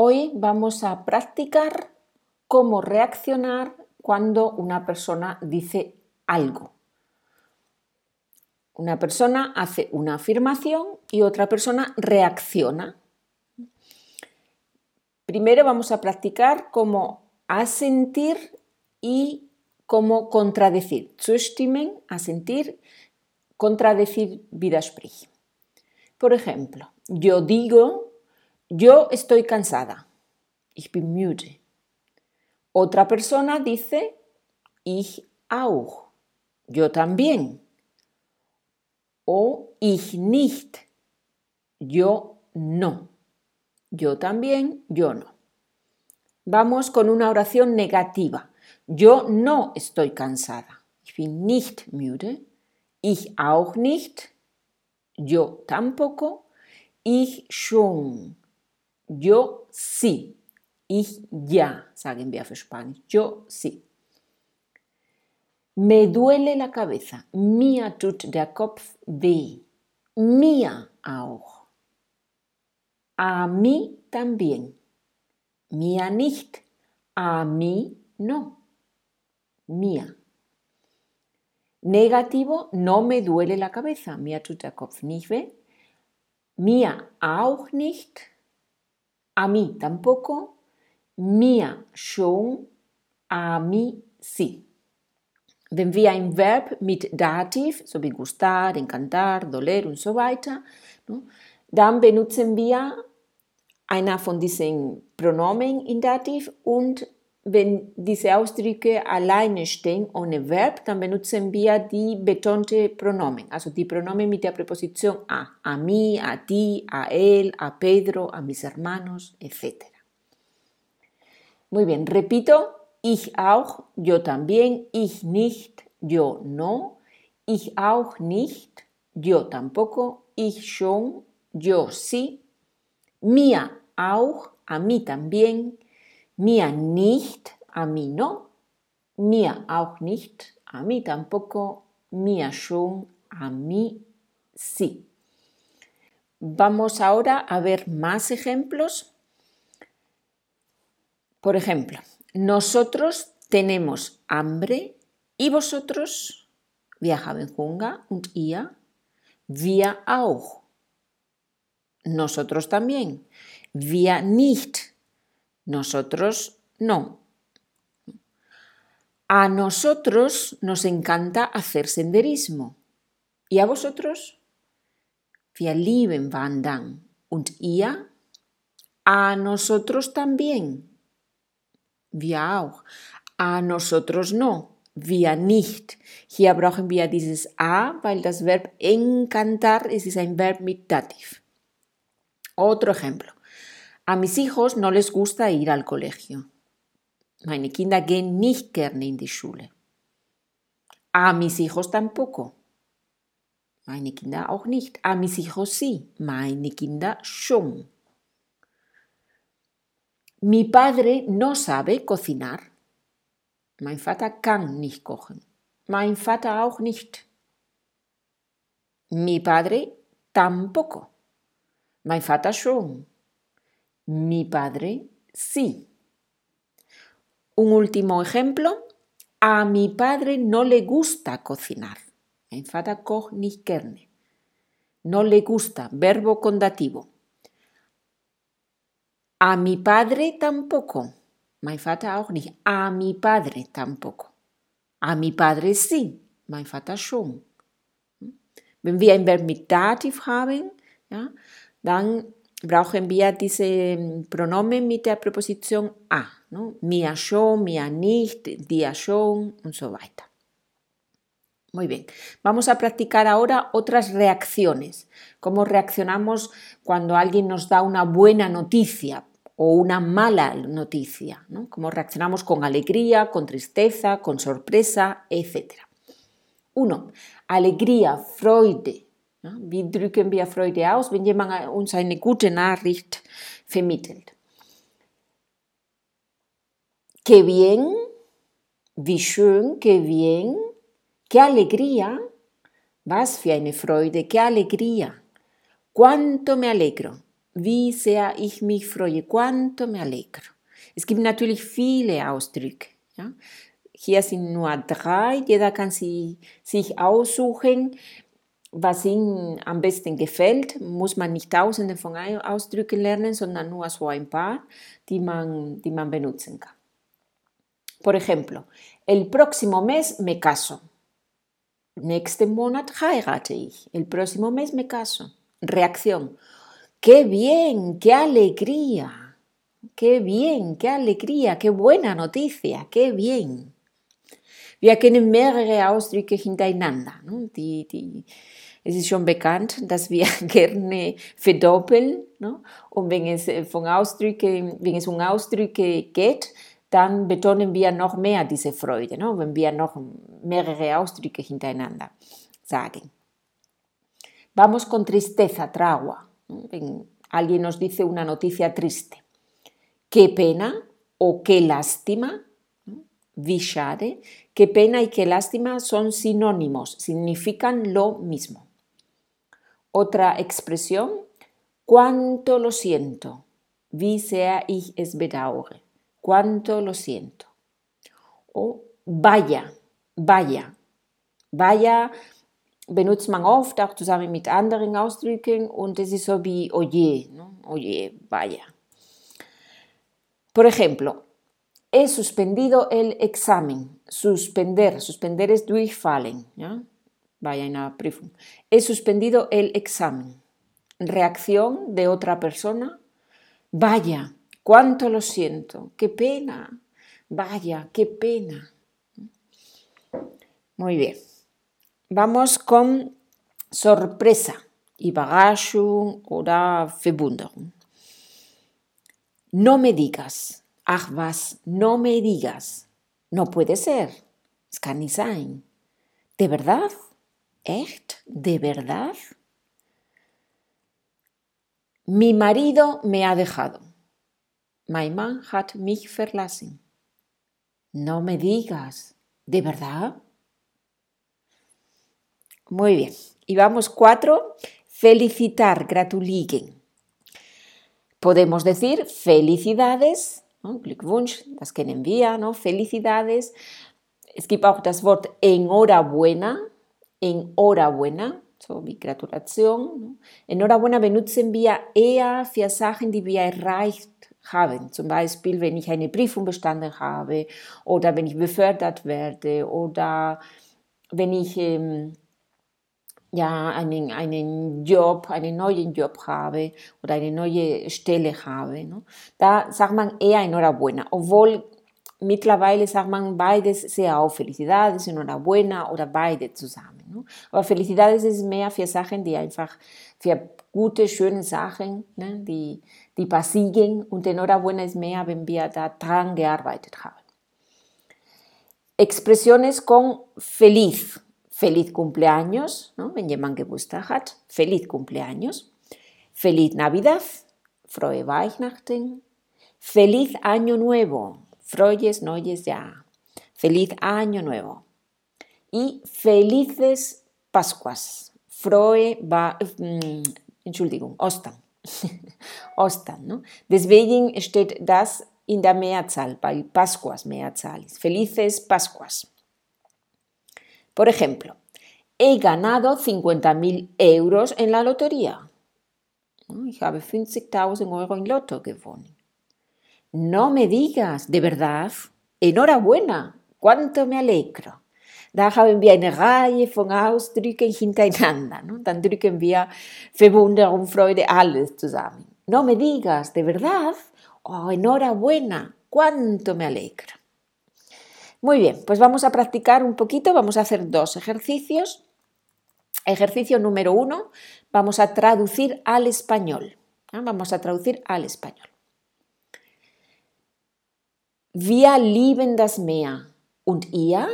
Hoy vamos a practicar cómo reaccionar cuando una persona dice algo. Una persona hace una afirmación y otra persona reacciona. Primero vamos a practicar cómo asentir y cómo contradecir. Zustimmen, asentir, contradecir. Por ejemplo, yo digo, yo estoy cansada. Ich bin müde. Otra persona dice, ich auch. Yo también. O ich nicht. Yo no. Yo también, yo no. Vamos con una oración negativa. Yo no estoy cansada. Ich bin nicht müde. Ich auch nicht. Yo tampoco. Ich schon. Yo sí. Ich ja, sagen wir für Spanisch. Yo sí. Me duele la cabeza. Mir tut der Kopf weh. Mir auch. A mí también. Mir nicht. A mí no. Mir. Negativo, no me duele la cabeza. Mir tut der Kopf nicht weh. Mir auch nicht. A mí tampoco. Mir schon. A mí sí. Wenn wir ein Verb mit Dativ, so wie gustar, encantar, doler und so weiter, dann benutzen wir einer von diesen Pronomen in Dativ und wenn diese Ausdrücke alleine stehen ohne Verb, dann benutzen wir die betonte Pronomen, also die Pronomen mit der Präposition a, a mí, a ti, a él, a Pedro, a mis hermanos, etc. Muy bien, repito, ich auch, yo también, ich nicht, yo no, ich auch nicht, yo tampoco, ich schon, yo sí, mir auch, a mí también, mir nicht, a mí no, mir auch nicht, a mí tampoco, mir schon, a mí sí. Vamos ahora a ver más ejemplos. Por ejemplo, nosotros tenemos hambre y vosotros, wir haben Hunger und ihr, wir auch. Nosotros también, wir nicht. Nosotros no. A nosotros nos encanta hacer senderismo. ¿Y a vosotros? Wir lieben wandern. Und ihr? A nosotros también. Wir auch. A nosotros no. Wir nicht. Hier brauchen wir dieses a, weil das Verb encantar es ein Verb mit Dativ. Otro ejemplo. A mis hijos no les gusta ir al colegio. Meine Kinder gehen nicht gerne in die Schule. A mis hijos tampoco. Meine Kinder auch nicht. A mis hijos sí. Meine Kinder schon. Mi padre no sabe cocinar. Mein Vater kann nicht kochen. Mein Vater auch nicht. Mi padre tampoco. Mein Vater schon. Mi padre sí. Un último ejemplo. A mi padre no le gusta cocinar. Mein Vater kocht nicht gerne. No le gusta, verbo condativo. A mi padre tampoco. Mein Vater auch nicht. A mi padre tampoco. A mi padre sí. Mein Vater schon. Wenn wir ein Verb mit Dativ haben, ja, dann brauchen wir diese Pronomen mit der Präposition a. ¿no? Mia schon, mia nicht, dia schon und so weiter. Muy bien, vamos a practicar ahora otras reacciones. Cómo reaccionamos cuando alguien nos da una buena noticia o una mala noticia. ¿no? Cómo reaccionamos con alegría, con tristeza, con sorpresa, etc. Uno, Alegría, Freude. Wie drücken wir Freude aus, wenn jemand uns eine gute Nachricht vermittelt? Qué bien, wie schön, qué bien, qué alegría, was für eine Freude, qué alegría, cuánto me alegro, wie sehr ich mich freue, cuánto me alegro. Es gibt natürlich viele Ausdrücke. Ja? Hier sind nur drei, jeder kann sie, sich aussuchen, was ihm am besten gefällt. Muss man nicht tausende von Ausdrücken lernen, sondern nur so ein paar, die man, die man benutzen kann. Por ejemplo, el próximo mes me caso. Nächsten Monat heirate ich. El próximo mes me caso. Reacción. ¡Qué bien! ¡Qué alegría! ¡Qué bien! ¡Qué alegría! ¡Qué buena noticia! ¡Qué bien! Wir kennen mehrere Ausdrücke hintereinander. Die, die, es ist schon bekannt, dass wir gerne verdoppeln. Ne? Und wenn es, von Ausdrücke, wenn es um Ausdrücke geht, dann betonen wir noch mehr diese Freude, ne? wenn wir noch mehrere Ausdrücke hintereinander sagen. Vamos con tristeza, tragua. Alguien nos dice una noticia triste. Qué pena o qué lástima. Qué pena y qué lástima son sinónimos, significan lo mismo. Otra expresión, cuánto lo siento. Wie sehr ich es bedauere cuánto lo siento. O vaya, vaya. Vaya benutzt man oft auch zusammen mit anderen Ausdrücken und es ist so wie oye, ¿no? oye, vaya. Por ejemplo, he suspendido el examen. Suspender, suspender es durchfallen, ¿ya? Vaya en la Prüfung. He suspendido el examen. Reacción de otra persona. Vaya, cuánto lo siento, qué pena, vaya, qué pena. Muy bien, vamos con sorpresa, Überraschung oder Verwunderung. No me digas, ach was, no me digas, no puede ser, es sein. ¿De verdad? ¿Echt? ¿De verdad? Mi marido me ha dejado. Mein Mann hat mich verlassen. No me digas, ¿de verdad? Muy bien. Y vamos cuatro. Felicitar, gratuligen. Podemos decir felicidades, ¿no? Glückwunsch, das kennen wir, ¿no? Felicidades. Es gibt auch das Wort enhorabuena, enhorabuena, so wie Gratulation. Enhorabuena benutzen wir eher für Sachen, die wir erreicht haben. Zum Beispiel, wenn ich eine Prüfung bestanden habe oder wenn ich befördert werde oder wenn ich ähm, ja, einen, einen Job, einen neuen Job habe oder eine neue Stelle habe. Ne? Da sagt man eher enhorabuena, obwohl mittlerweile sagt man beides sehr auf, Felicidades, enhorabuena oder beide zusammen. Ne? Aber Felicidades ist mehr für Sachen, die einfach für gute, schöne Sachen, ne? die, die passieren und enhorabuena ist mehr, wenn wir da dran gearbeitet haben. Expresiones con feliz. Feliz cumpleaños, ¿no? wenn jemand Geburtstag hat. Feliz cumpleaños. Feliz Navidad. Frohe Weihnachten. Feliz Año Nuevo. Frohes Neues Jahr. Feliz Año Nuevo. Y felices Pascuas. Frohe, ba, mm, Entschuldigung, Ostern. Ostern. ¿no? Deswegen steht das in der Mehrzahl, bei Pascuas Mehrzahl Felices Pascuas. Por ejemplo, he ganado 50.000 euros en la lotería. Ich habe 50.000 Euro in Lotto gewonnen. No me digas, de verdad. Enhorabuena, cuánto me alegro. Da haben wir eine Reihe von Ausdrücken hintereinander. ¿no? Dann drücken wir Verwunderung, Freude, alles zusammen. No me digas, de verdad. Oh, enhorabuena, cuánto me alegro. Muy bien, pues vamos a practicar un poquito, vamos a hacer dos ejercicios. Ejercicio número uno, vamos a traducir al español. Vamos a traducir al español. Wir lieben das Meer. Und ihr?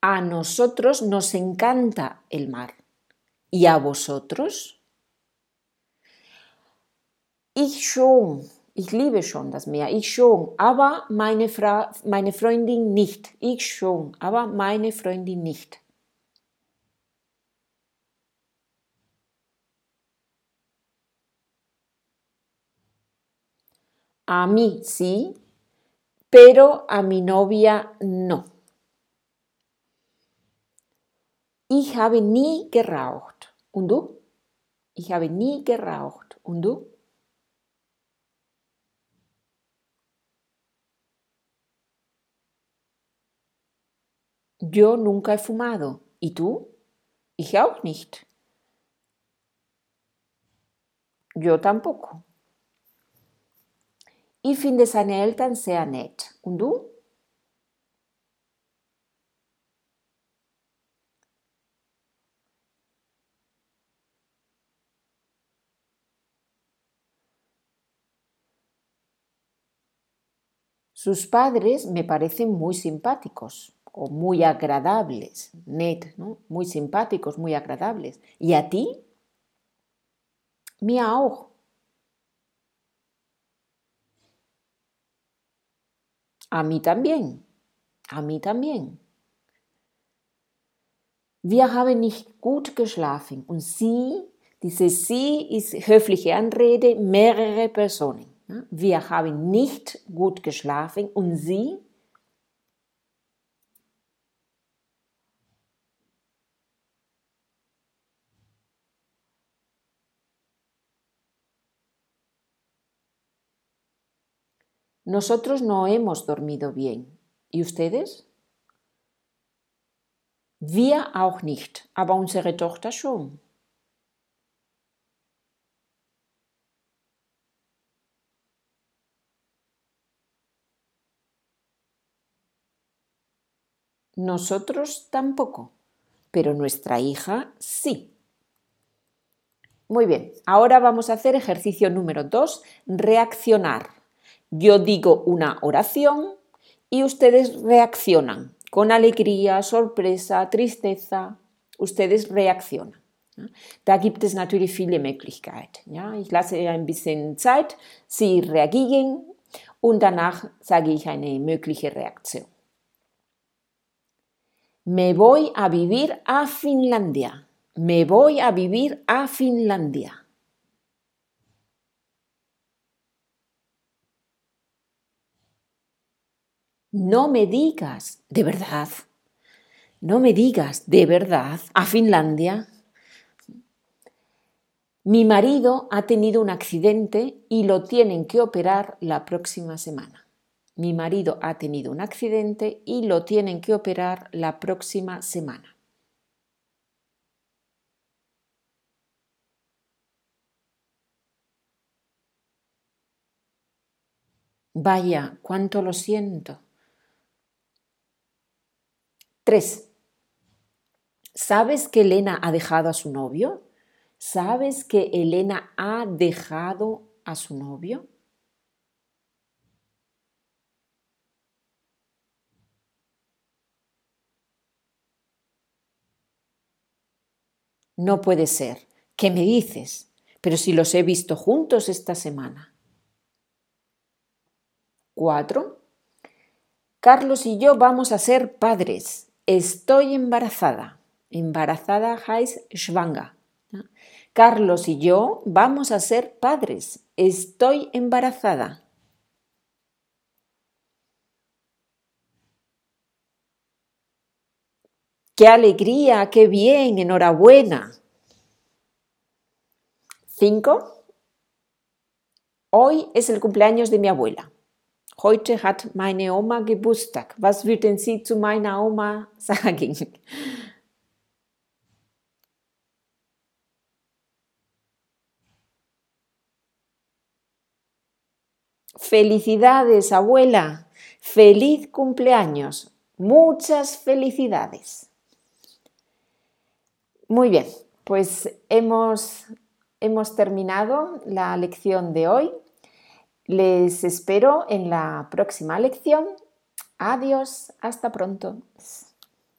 A nosotros nos encanta el mar. ¿Y a vosotros? Ich schon. Ich liebe schon das Meer, ich schon, aber meine, Fra meine Freundin nicht. Ich schon, aber meine Freundin nicht. A mí sí, pero a mi novia no. Ich habe nie geraucht. Und du? Ich habe nie geraucht. Und du? Yo nunca he fumado. ¿Y tú? Ich auch nicht. Yo tampoco. Ich finde seine Eltern sehr nett. Und du? Sus padres me parecen muy simpáticos o muy agradables, net, ¿no? muy simpáticos, muy agradables. ¿Y a ti? Mir auch. A mí también. A mí también. Wir haben nicht gut geschlafen. Und sie, diese sie ist höfliche Anrede, mehrere Personen. Wir haben nicht gut geschlafen. Und sie, Nosotros no hemos dormido bien. ¿Y ustedes? Wir auch nicht, aber unsere Tochter schon. Nosotros tampoco, pero nuestra hija sí. Muy bien, ahora vamos a hacer ejercicio número 2, reaccionar. Yo digo una oración y ustedes reaccionan con alegría, sorpresa, tristeza. Ustedes reaccionan. Da gibt es natürlich viele Möglichkeiten. Ja? Ich lasse ein bisschen Zeit, Sie reagieren und danach sage ich eine mögliche Reaktion. Me voy a vivir a Finlandia. Me voy a vivir a Finlandia. No me digas, de verdad. No me digas, de verdad, a Finlandia. Mi marido ha tenido un accidente y lo tienen que operar la próxima semana. Mi marido ha tenido un accidente y lo tienen que operar la próxima semana. Vaya, cuánto lo siento. 3. ¿Sabes que Elena ha dejado a su novio? ¿Sabes que Elena ha dejado a su novio? No puede ser. ¿Qué me dices? Pero si los he visto juntos esta semana. 4. Carlos y yo vamos a ser padres. Estoy embarazada. Embarazada heißt schwanger. Carlos y yo vamos a ser padres. Estoy embarazada. ¡Qué alegría! ¡Qué bien! ¡Enhorabuena! Cinco. Hoy es el cumpleaños de mi abuela. Heute hat meine Oma Geburtstag. Was würden Sie zu meiner Oma sagen? Felicidades, abuela. Feliz cumpleaños. Muchas felicidades. Muy bien, pues hemos, hemos terminado la lección de hoy. Les espero en la próxima lección. Adiós, hasta pronto.